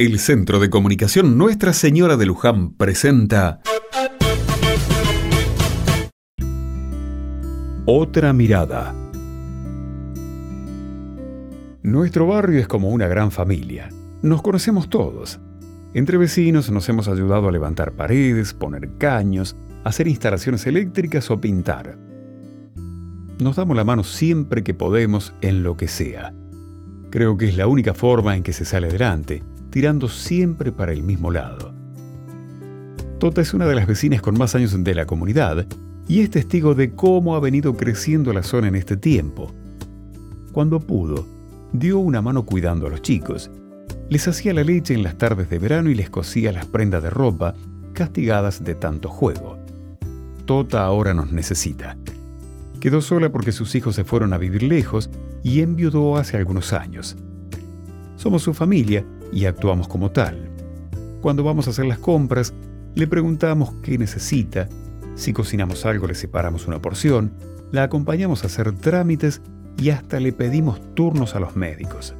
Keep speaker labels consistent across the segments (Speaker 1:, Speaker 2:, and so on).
Speaker 1: El Centro de Comunicación Nuestra Señora de Luján presenta Otra mirada. Nuestro barrio es como una gran familia. Nos conocemos todos. Entre vecinos nos hemos ayudado a levantar paredes, poner caños, hacer instalaciones eléctricas o pintar. Nos damos la mano siempre que podemos en lo que sea. Creo que es la única forma en que se sale adelante tirando siempre para el mismo lado. Tota es una de las vecinas con más años de la comunidad y es testigo de cómo ha venido creciendo la zona en este tiempo. Cuando pudo, dio una mano cuidando a los chicos. Les hacía la leche en las tardes de verano y les cosía las prendas de ropa, castigadas de tanto juego. Tota ahora nos necesita. Quedó sola porque sus hijos se fueron a vivir lejos y enviudó hace algunos años. Somos su familia y actuamos como tal. Cuando vamos a hacer las compras, le preguntamos qué necesita, si cocinamos algo le separamos una porción, la acompañamos a hacer trámites y hasta le pedimos turnos a los médicos.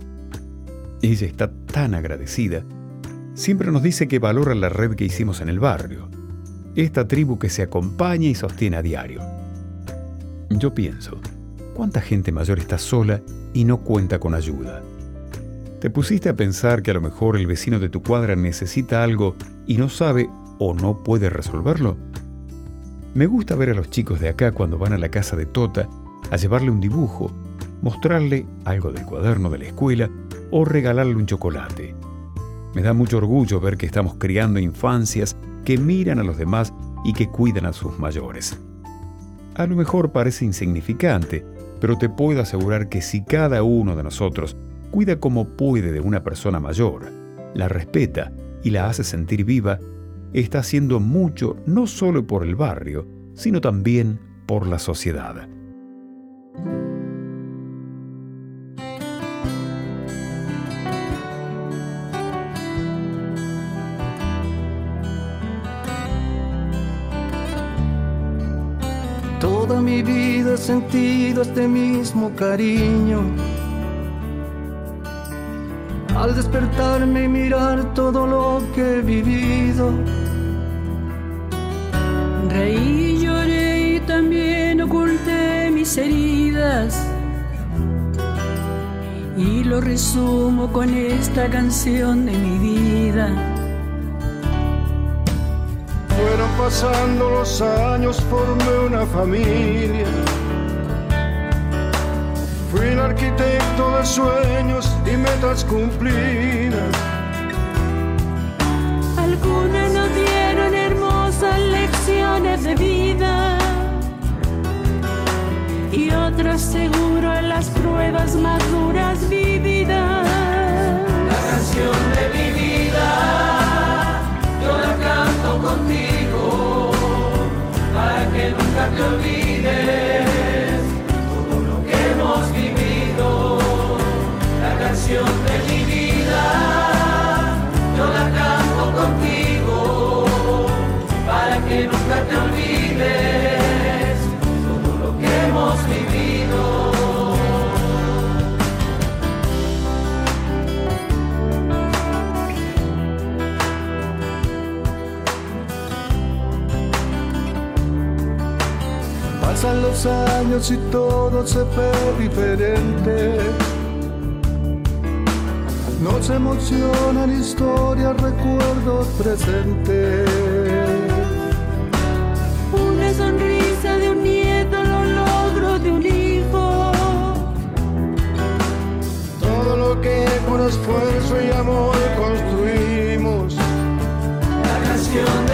Speaker 1: Ella está tan agradecida. Siempre nos dice que valora la red que hicimos en el barrio, esta tribu que se acompaña y sostiene a diario. Yo pienso, ¿cuánta gente mayor está sola y no cuenta con ayuda? ¿Te pusiste a pensar que a lo mejor el vecino de tu cuadra necesita algo y no sabe o no puede resolverlo? Me gusta ver a los chicos de acá cuando van a la casa de Tota a llevarle un dibujo, mostrarle algo del cuaderno de la escuela o regalarle un chocolate. Me da mucho orgullo ver que estamos criando infancias que miran a los demás y que cuidan a sus mayores. A lo mejor parece insignificante, pero te puedo asegurar que si cada uno de nosotros cuida como puede de una persona mayor, la respeta y la hace sentir viva, está haciendo mucho no solo por el barrio, sino también por la sociedad.
Speaker 2: Toda mi vida he sentido este mismo cariño al despertarme y mirar todo lo que he vivido.
Speaker 3: Reí lloré y también oculté mis heridas. Y lo resumo con esta canción de mi vida.
Speaker 2: Fueron pasando los años, formé una familia Fui el arquitecto de sueños cumplidas.
Speaker 3: Algunas nos dieron hermosas lecciones de vida y otras seguro las pruebas más duras vividas.
Speaker 2: los años y todo se ve diferente. Nos emocionan historias, recuerdos presentes.
Speaker 3: Una sonrisa de un nieto, los logros de un hijo.
Speaker 2: Todo lo que con esfuerzo y amor construimos. La canción